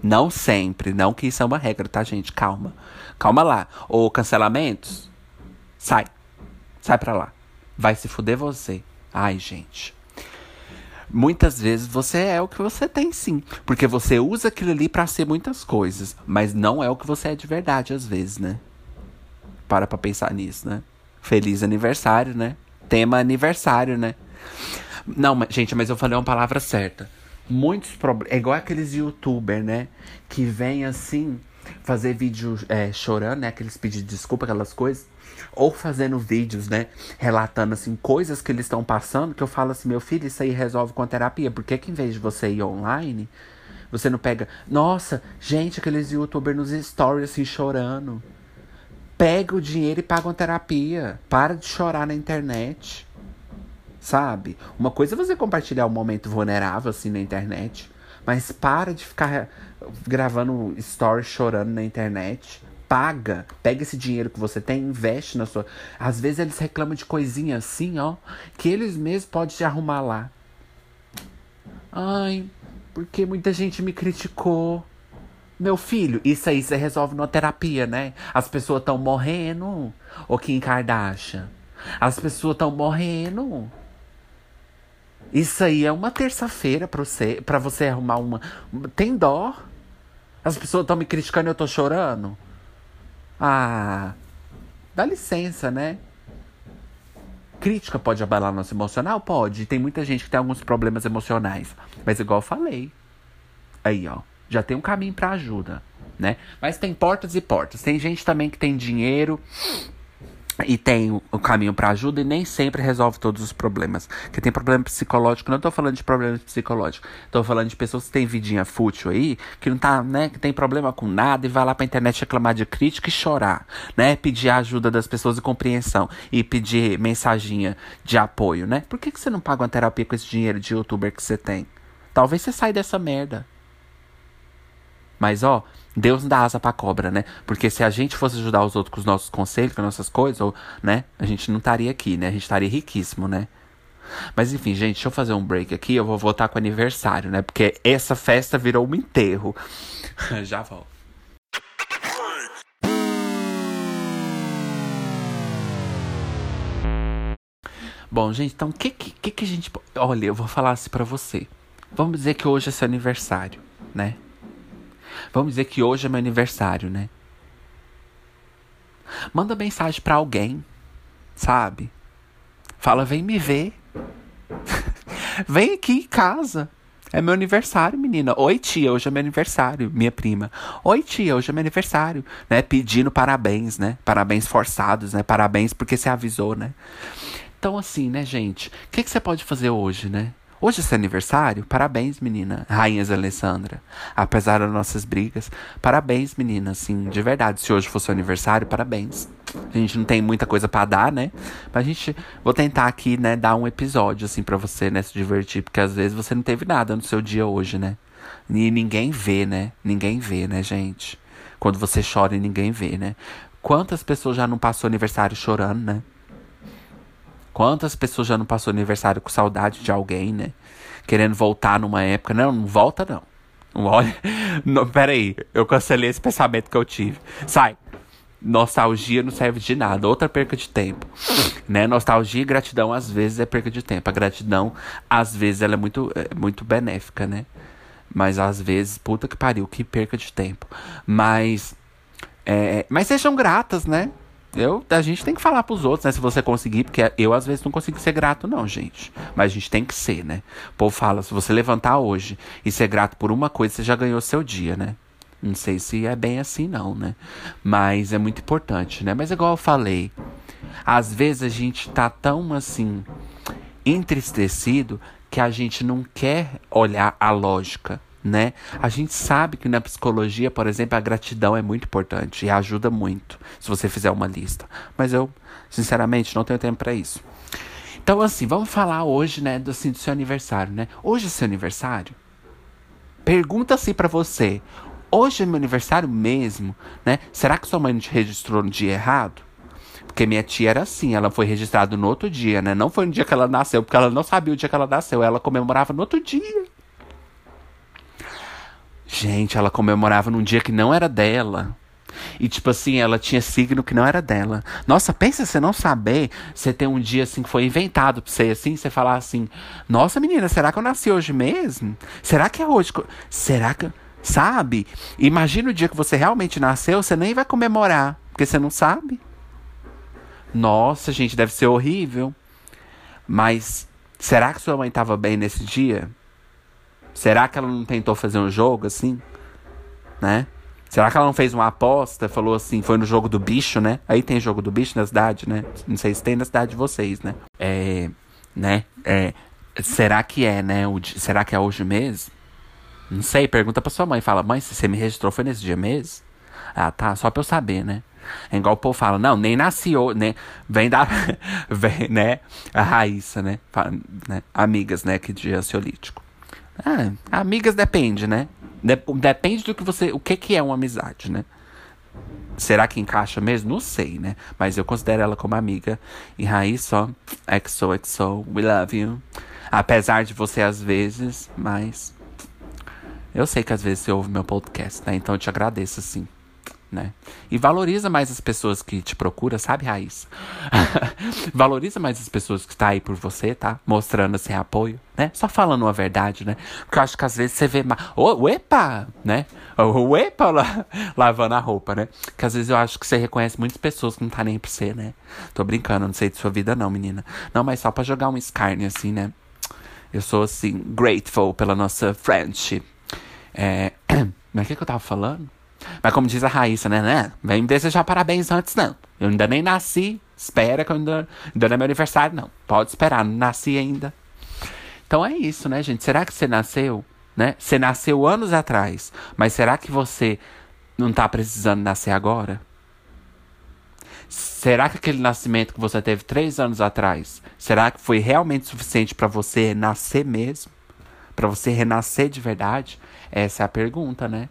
Speaker 1: Não sempre. Não que isso é uma regra, tá, gente? Calma. Calma lá. Ou cancelamentos? Sai. Sai pra lá. Vai se fuder você. Ai, gente. Muitas vezes você é o que você tem sim, porque você usa aquilo ali para ser muitas coisas, mas não é o que você é de verdade às vezes, né? Para pra pensar nisso, né? Feliz aniversário, né? Tema aniversário, né? Não, mas, gente, mas eu falei uma palavra certa. Muitos problemas. É igual aqueles youtubers, né? Que vem assim, fazer vídeo é, chorando, né? Aqueles pedidos de desculpa, aquelas coisas. Ou fazendo vídeos, né? Relatando, assim, coisas que eles estão passando. Que eu falo assim, meu filho, isso aí resolve com a terapia. Por que, que em vez de você ir online, você não pega. Nossa, gente, aqueles youtubers nos stories assim chorando. Pega o dinheiro e paga uma terapia. Para de chorar na internet. Sabe? Uma coisa é você compartilhar um momento vulnerável assim na internet. Mas para de ficar gravando stories chorando na internet. Paga. Pega esse dinheiro que você tem investe na sua. Às vezes eles reclamam de coisinha assim, ó. Que eles mesmos podem te arrumar lá. Ai, porque muita gente me criticou. Meu filho, isso aí você resolve numa terapia, né? As pessoas estão morrendo. Ô Kim Kardashian. As pessoas estão morrendo. Isso aí é uma terça-feira pra você, pra você arrumar uma. Tem dó? As pessoas estão me criticando e eu tô chorando? Ah. Dá licença, né? Crítica pode abalar nosso emocional? Pode. Tem muita gente que tem alguns problemas emocionais. Mas igual eu falei. Aí, ó. Já tem um caminho para ajuda, né? Mas tem portas e portas. Tem gente também que tem dinheiro e tem o, caminho para ajuda e nem sempre resolve todos os problemas. Que tem problema psicológico, não tô falando de problemas psicológicos, tô falando de pessoas que têm vidinha fútil aí, que não tá, né, que tem problema com nada e vai lá pra internet reclamar de crítica e chorar, né? Pedir ajuda das pessoas e compreensão e pedir mensaginha de apoio, né? Por que, que você não paga uma terapia com esse dinheiro de youtuber que você tem? Talvez você saia dessa merda. Mas ó, Deus não dá asa pra cobra, né? Porque se a gente fosse ajudar os outros com os nossos conselhos, com as nossas coisas, ou, né? A gente não estaria aqui, né? A gente estaria riquíssimo, né? Mas enfim, gente, deixa eu fazer um break aqui. Eu vou voltar com o aniversário, né? Porque essa festa virou um enterro. Já volto. Bom, gente, então o que, que, que a gente. Olha, eu vou falar assim pra você. Vamos dizer que hoje é seu aniversário, né? Vamos dizer que hoje é meu aniversário, né? Manda mensagem para alguém, sabe? Fala, vem me ver. vem aqui em casa. É meu aniversário, menina. Oi, tia, hoje é meu aniversário, minha prima. Oi, tia, hoje é meu aniversário, né? Pedindo parabéns, né? Parabéns forçados, né? Parabéns porque você avisou, né? Então, assim, né, gente? O que, que você pode fazer hoje, né? Hoje é seu aniversário? Parabéns, menina. Rainha Alessandra. Apesar das nossas brigas. Parabéns, menina. Assim, de verdade. Se hoje fosse seu aniversário, parabéns. A gente não tem muita coisa para dar, né? Mas a gente. Vou tentar aqui, né, dar um episódio, assim, para você, né, se divertir. Porque às vezes você não teve nada no seu dia hoje, né? E ninguém vê, né? Ninguém vê, né, gente? Quando você chora e ninguém vê, né? Quantas pessoas já não passou aniversário chorando, né? Quantas pessoas já não passou aniversário com saudade de alguém, né? Querendo voltar numa época. Não, não volta não. Olha. Não, peraí, eu cancelei esse pensamento que eu tive. Sai. Nostalgia não serve de nada, outra perca de tempo. Né? Nostalgia e gratidão às vezes é perca de tempo. A gratidão, às vezes, ela é muito, é muito benéfica, né? Mas às vezes, puta que pariu, que perca de tempo. Mas. É, mas sejam gratas, né? Eu, a gente tem que falar pros outros, né? Se você conseguir, porque eu às vezes não consigo ser grato, não, gente. Mas a gente tem que ser, né? O povo fala: se você levantar hoje e ser grato por uma coisa, você já ganhou seu dia, né? Não sei se é bem assim, não, né? Mas é muito importante, né? Mas igual eu falei, às vezes a gente tá tão assim, entristecido que a gente não quer olhar a lógica né? A gente sabe que na psicologia, por exemplo, a gratidão é muito importante e ajuda muito se você fizer uma lista. Mas eu, sinceramente, não tenho tempo para isso. Então, assim, vamos falar hoje, né, do, assim, do seu aniversário, né? Hoje é seu aniversário? Pergunta assim para você. Hoje é meu aniversário mesmo, né? Será que sua mãe te registrou no dia errado? Porque minha tia era assim, ela foi registrada no outro dia, né? Não foi no dia que ela nasceu, porque ela não sabia o dia que ela nasceu, ela comemorava no outro dia. Gente, ela comemorava num dia que não era dela. E, tipo assim, ela tinha signo que não era dela. Nossa, pensa você não saber. Você tem um dia assim que foi inventado pra você, assim, você falar assim: Nossa, menina, será que eu nasci hoje mesmo? Será que é hoje? Será que. Sabe? Imagina o dia que você realmente nasceu, você nem vai comemorar, porque você não sabe. Nossa, gente, deve ser horrível. Mas será que sua mãe estava bem nesse dia? Será que ela não tentou fazer um jogo assim? Né? Será que ela não fez uma aposta? Falou assim, foi no jogo do bicho, né? Aí tem jogo do bicho na cidade, né? Não sei se tem na cidade de vocês, né? É. Né? É. Será que é, né? O, será que é hoje mesmo? Não sei, pergunta pra sua mãe. Fala, mãe, se você me registrou foi nesse dia mesmo? Ah, tá, só pra eu saber, né? É igual o povo fala, não, nem nasceu, né? Vem da. vem, né? A Raíssa, né? né? Amigas, né? Que de ansiolítico. Ah, amigas depende, né? Depende do que você. O que, que é uma amizade, né? Será que encaixa mesmo? Não sei, né? Mas eu considero ela como amiga. E raiz só. XOXO, we love you. Apesar de você às vezes, mas. Eu sei que às vezes você ouve meu podcast, né? Então eu te agradeço, sim né? E valoriza mais as pessoas que te procuram, sabe, Raiz? valoriza mais as pessoas que estão tá aí por você, tá? Mostrando assim apoio, né? Só falando a verdade, né? Porque eu acho que às vezes você vê. Oh, epa! Né? O epa! La... Lavando a roupa, né? Que às vezes eu acho que você reconhece muitas pessoas que não tá nem pra você, né? Tô brincando, não sei de sua vida, não, menina. Não, mas só pra jogar um escárnio assim, né? Eu sou assim, grateful pela nossa friendship. É. Mas o que, que eu tava falando? Mas como diz a Raíssa, né? né? Vem me desejar parabéns antes, não. Eu ainda nem nasci. Espera que eu ainda, ainda não é meu aniversário, não. Pode esperar, não nasci ainda. Então é isso, né, gente? Será que você nasceu, né? Você nasceu anos atrás, mas será que você não tá precisando nascer agora? Será que aquele nascimento que você teve três anos atrás, será que foi realmente suficiente para você nascer mesmo? Para você renascer de verdade? Essa é a pergunta, né?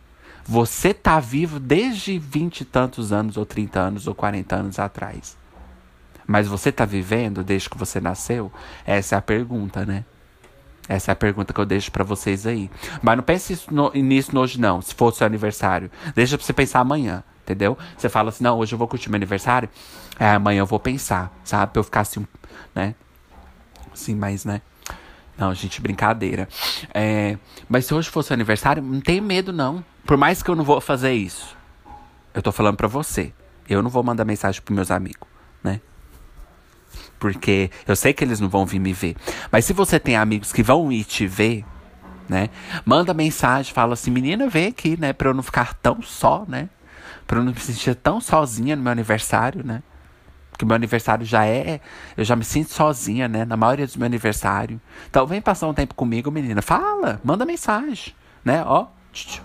Speaker 1: Você tá vivo desde vinte e tantos anos, ou 30 anos, ou 40 anos atrás. Mas você tá vivendo desde que você nasceu? Essa é a pergunta, né? Essa é a pergunta que eu deixo para vocês aí. Mas não pense no, nisso hoje, não. Se for seu aniversário. Deixa pra você pensar amanhã, entendeu? Você fala assim, não, hoje eu vou curtir meu aniversário. É, amanhã eu vou pensar, sabe? Pra eu ficar assim, né? Assim, mas, né? Não, gente, brincadeira. É, mas se hoje fosse o aniversário, não tenho medo, não. Por mais que eu não vou fazer isso. Eu tô falando pra você. Eu não vou mandar mensagem pros meus amigos, né? Porque eu sei que eles não vão vir me ver. Mas se você tem amigos que vão ir te ver, né? Manda mensagem, fala assim, menina, vem aqui, né? Pra eu não ficar tão só, né? Pra eu não me sentir tão sozinha no meu aniversário, né? que meu aniversário já é. Eu já me sinto sozinha, né? Na maioria dos meus aniversários. Então vem passar um tempo comigo, menina. Fala, manda mensagem, né? Ó,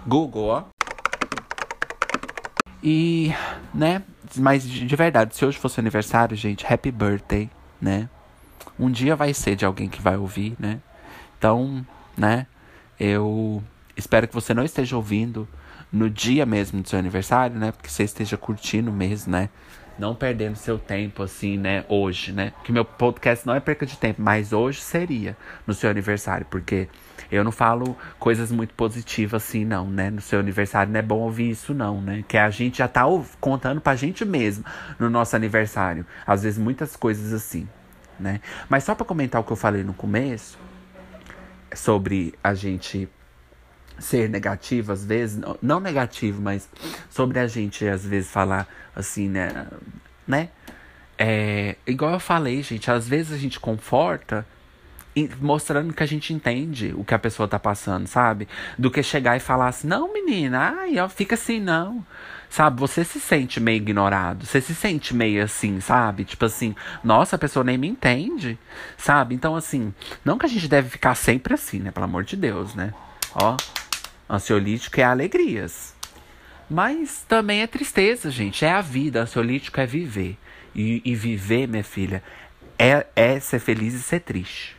Speaker 1: Google, ó. E, né? Mas de verdade, se hoje fosse aniversário, gente, happy birthday, né? Um dia vai ser de alguém que vai ouvir, né? Então, né? Eu espero que você não esteja ouvindo no dia mesmo do seu aniversário, né? Porque você esteja curtindo mesmo, né? não perdendo seu tempo assim, né, hoje, né? Que meu podcast não é perca de tempo, mas hoje seria no seu aniversário, porque eu não falo coisas muito positivas assim, não, né? No seu aniversário não é bom ouvir isso, não, né? Que a gente já tá contando pra gente mesmo no nosso aniversário. Às vezes muitas coisas assim, né? Mas só para comentar o que eu falei no começo sobre a gente ser negativo às vezes, não negativo, mas sobre a gente às vezes falar assim, né, né? É, igual eu falei, gente, às vezes a gente conforta mostrando que a gente entende o que a pessoa tá passando, sabe? Do que chegar e falar assim, não, menina, ai, ó, fica assim, não. Sabe, você se sente meio ignorado, você se sente meio assim, sabe? Tipo assim, nossa, a pessoa nem me entende, sabe? Então, assim, não que a gente deve ficar sempre assim, né? Pelo amor de Deus, né? Ó, Ansiolítico é alegrias. Mas também é tristeza, gente. É a vida. Ansiolítico é viver. E, e viver, minha filha, é, é ser feliz e ser triste.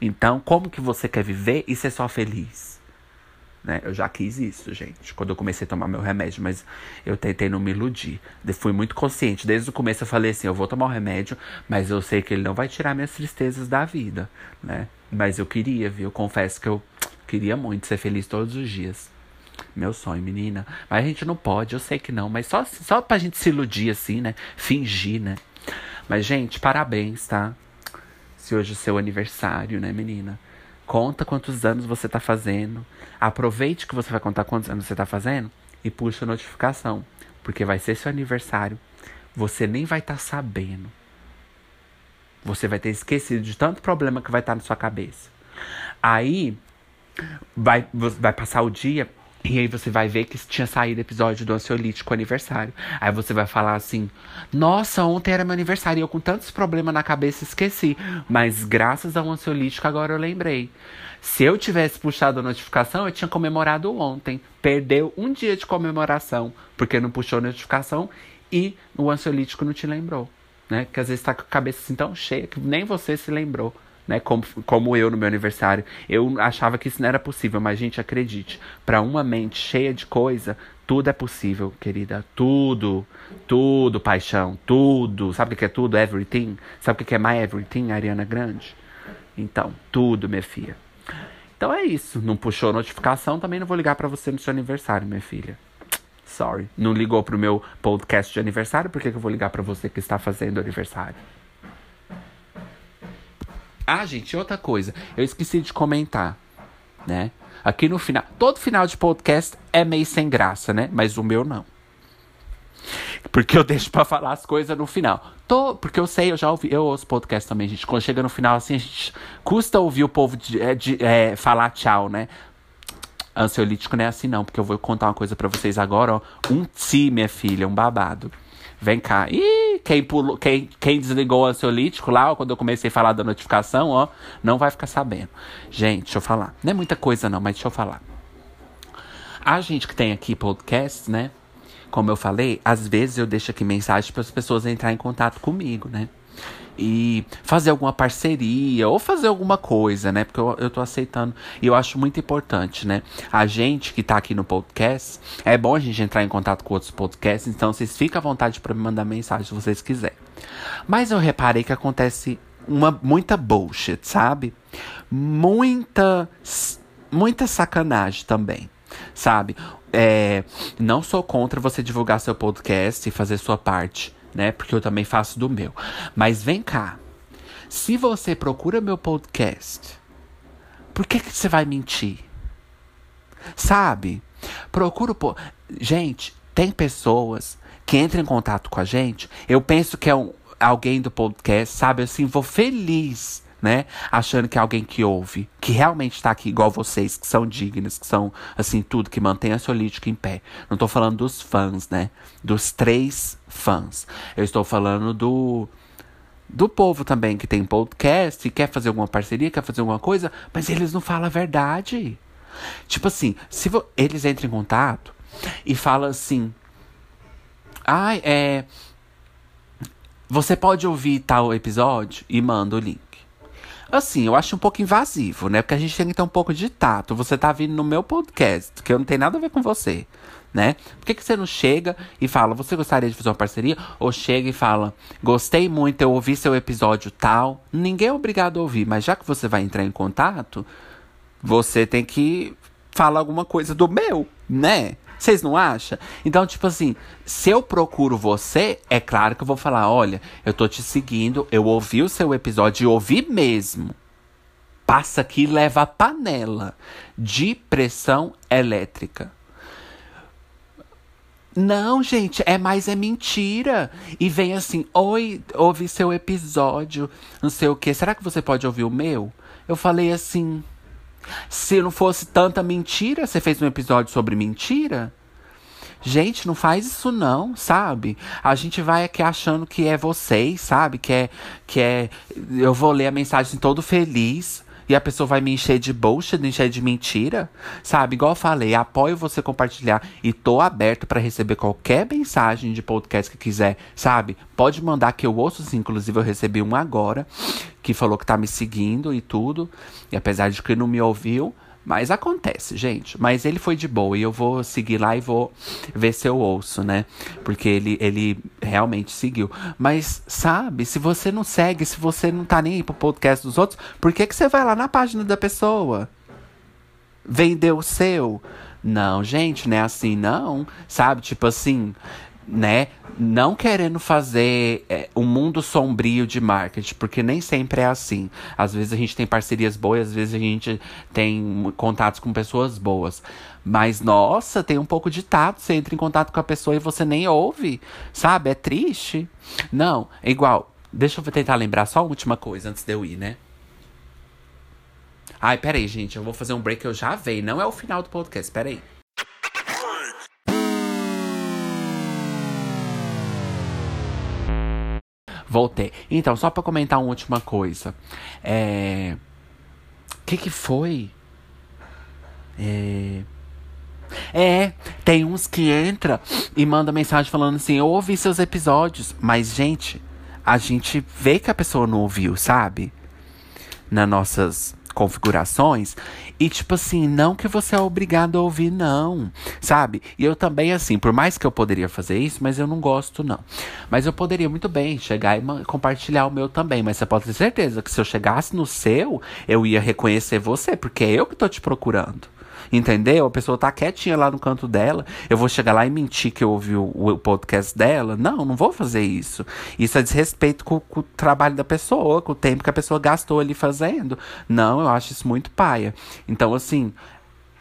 Speaker 1: Então, como que você quer viver e ser só feliz? Né? Eu já quis isso, gente, quando eu comecei a tomar meu remédio, mas eu tentei não me iludir. Fui muito consciente. Desde o começo eu falei assim: eu vou tomar o remédio, mas eu sei que ele não vai tirar minhas tristezas da vida, né? Mas eu queria, viu? Confesso que eu Queria muito ser feliz todos os dias. Meu sonho, menina. Mas a gente não pode, eu sei que não. Mas só, só pra gente se iludir assim, né? Fingir, né? Mas, gente, parabéns, tá? Se hoje é seu aniversário, né, menina? Conta quantos anos você tá fazendo. Aproveite que você vai contar quantos anos você tá fazendo e puxa a notificação. Porque vai ser seu aniversário. Você nem vai estar tá sabendo. Você vai ter esquecido de tanto problema que vai estar tá na sua cabeça. Aí vai, vai passar o dia e aí você vai ver que tinha saído episódio do ansiolítico aniversário. Aí você vai falar assim: Nossa, ontem era meu aniversário e eu com tantos problemas na cabeça esqueci. Mas graças ao ansiolítico agora eu lembrei. Se eu tivesse puxado a notificação, eu tinha comemorado ontem. Perdeu um dia de comemoração, porque não puxou a notificação e o ansiolítico não te lembrou. Né? Que às vezes tá com a cabeça assim tão cheia que nem você se lembrou né? Como, como eu no meu aniversário. Eu achava que isso não era possível, mas, gente, acredite, para uma mente cheia de coisa, tudo é possível, querida. Tudo. Tudo, paixão. Tudo. Sabe o que é tudo? Everything. Sabe o que é my everything, Ariana Grande? Então, tudo, minha filha. Então é isso. Não puxou notificação, também não vou ligar para você no seu aniversário, minha filha. Sorry. Não ligou pro meu podcast de aniversário, por que, que eu vou ligar para você que está fazendo aniversário? Ah, gente, outra coisa. Eu esqueci de comentar, né? Aqui no final. Todo final de podcast é meio sem graça, né? Mas o meu não. Porque eu deixo pra falar as coisas no final. Tô, porque eu sei, eu já ouvi, eu ouço podcast também, gente. Quando chega no final, assim, a gente custa ouvir o povo de, é, de, é, falar tchau, né? Ansiolítico não é assim, não, porque eu vou contar uma coisa para vocês agora, ó. Um ti, minha filha, um babado. Vem cá. Ih, quem, pulou, quem, quem desligou o ansiolítico lá, quando eu comecei a falar da notificação, ó, não vai ficar sabendo. Gente, deixa eu falar. Não é muita coisa, não, mas deixa eu falar. A gente que tem aqui podcast, né? Como eu falei, às vezes eu deixo aqui mensagem para as pessoas entrarem em contato comigo, né? E fazer alguma parceria ou fazer alguma coisa, né? Porque eu, eu tô aceitando. E eu acho muito importante, né? A gente que tá aqui no podcast, é bom a gente entrar em contato com outros podcasts, então vocês ficam à vontade para me mandar mensagem se vocês quiserem. Mas eu reparei que acontece uma muita bullshit, sabe? Muita muita sacanagem também, sabe? É, não sou contra você divulgar seu podcast e fazer sua parte né? Porque eu também faço do meu. Mas vem cá. Se você procura meu podcast, por que, que você vai mentir? Sabe? Procura o. Gente, tem pessoas que entram em contato com a gente. Eu penso que é um, alguém do podcast, sabe? Assim, vou feliz né? Achando que é alguém que ouve, que realmente está aqui igual vocês, que são dignos, que são, assim, tudo, que mantém a Solítica em pé. Não estou falando dos fãs, né? Dos três fãs. Eu estou falando do. Do povo também que tem podcast e quer fazer alguma parceria, quer fazer alguma coisa, mas eles não falam a verdade. Tipo assim, se eles entram em contato e falam assim. Ai, ah, é. Você pode ouvir tal episódio e manda o link. Assim, eu acho um pouco invasivo, né? Porque a gente tem que ter um pouco de tato. Você tá vindo no meu podcast, que eu não tenho nada a ver com você, né? Por que, que você não chega e fala, você gostaria de fazer uma parceria? Ou chega e fala, gostei muito, eu ouvi seu episódio tal. Ninguém é obrigado a ouvir, mas já que você vai entrar em contato, você tem que falar alguma coisa do meu, né? Vocês não acham? Então, tipo assim, se eu procuro você, é claro que eu vou falar: olha, eu tô te seguindo, eu ouvi o seu episódio e ouvi mesmo. Passa aqui e leva a panela de pressão elétrica. Não, gente, é mais é mentira. E vem assim: Oi, ouvi seu episódio, não sei o que. Será que você pode ouvir o meu? Eu falei assim. Se não fosse tanta mentira, você fez um episódio sobre mentira? Gente, não faz isso não, sabe? A gente vai aqui achando que é vocês, sabe? Que é que é eu vou ler a mensagem todo feliz e a pessoa vai me encher de bullshit, me encher de mentira, sabe? Igual eu falei, apoio você compartilhar e tô aberto para receber qualquer mensagem de podcast que quiser, sabe? Pode mandar que eu ouço, sim. Inclusive, eu recebi um agora que falou que tá me seguindo e tudo. E apesar de que não me ouviu, mas acontece, gente. Mas ele foi de boa e eu vou seguir lá e vou ver se eu ouço, né? Porque ele, ele realmente seguiu. Mas, sabe, se você não segue, se você não tá nem aí pro podcast dos outros, por que, que você vai lá na página da pessoa? Vender o seu? Não, gente, não é assim, não. Sabe? Tipo assim, né? Não querendo fazer é, um mundo sombrio de marketing, porque nem sempre é assim. Às vezes a gente tem parcerias boas, às vezes a gente tem contatos com pessoas boas. Mas, nossa, tem um pouco de tato. Você entra em contato com a pessoa e você nem ouve, sabe? É triste. Não, é igual. Deixa eu tentar lembrar só a última coisa antes de eu ir, né? Ai, peraí, gente. Eu vou fazer um break eu já veio. Não é o final do podcast, peraí. Voltei. Então, só para comentar uma última coisa. É. O que que foi? É. É, tem uns que entra e manda mensagem falando assim: Eu ouvi seus episódios. Mas, gente, a gente vê que a pessoa não ouviu, sabe? Nas nossas configurações. E, tipo assim, não que você é obrigado a ouvir, não. Sabe? E eu também, assim, por mais que eu poderia fazer isso, mas eu não gosto, não. Mas eu poderia muito bem chegar e compartilhar o meu também. Mas você pode ter certeza que se eu chegasse no seu, eu ia reconhecer você, porque é eu que tô te procurando. Entendeu? A pessoa tá quietinha lá no canto dela. Eu vou chegar lá e mentir que eu ouvi o, o podcast dela? Não, não vou fazer isso. Isso é desrespeito com, com, o trabalho da pessoa, com o tempo que a pessoa gastou ali fazendo. Não, eu acho isso muito paia. Então, assim,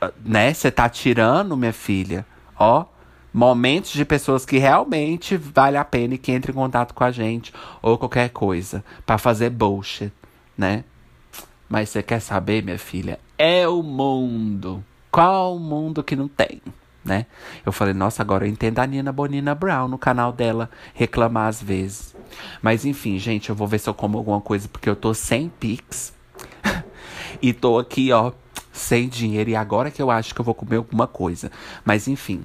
Speaker 1: ah, né? Você tá tirando, minha filha, ó. Momentos de pessoas que realmente vale a pena e que entrem em contato com a gente ou qualquer coisa para fazer bullshit, né? Mas você quer saber, minha filha? É o mundo. Qual mundo que não tem? Né? Eu falei, nossa, agora eu entendo a Nina Bonina Brown no canal dela reclamar às vezes. Mas enfim, gente, eu vou ver se eu como alguma coisa, porque eu tô sem Pix. e tô aqui, ó, sem dinheiro. E agora que eu acho que eu vou comer alguma coisa. Mas enfim,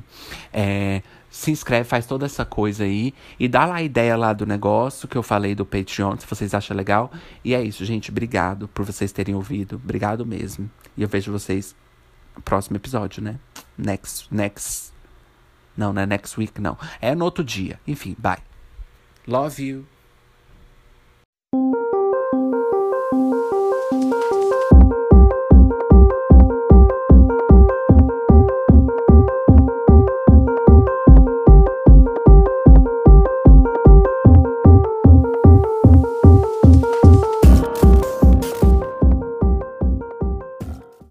Speaker 1: é, se inscreve, faz toda essa coisa aí. E dá lá a ideia lá do negócio que eu falei do Patreon, se vocês acham legal. E é isso, gente. Obrigado por vocês terem ouvido. Obrigado mesmo. E eu vejo vocês próximo episódio, né? Next, next. Não, não é next week, não. É no outro dia. Enfim, bye. Love you.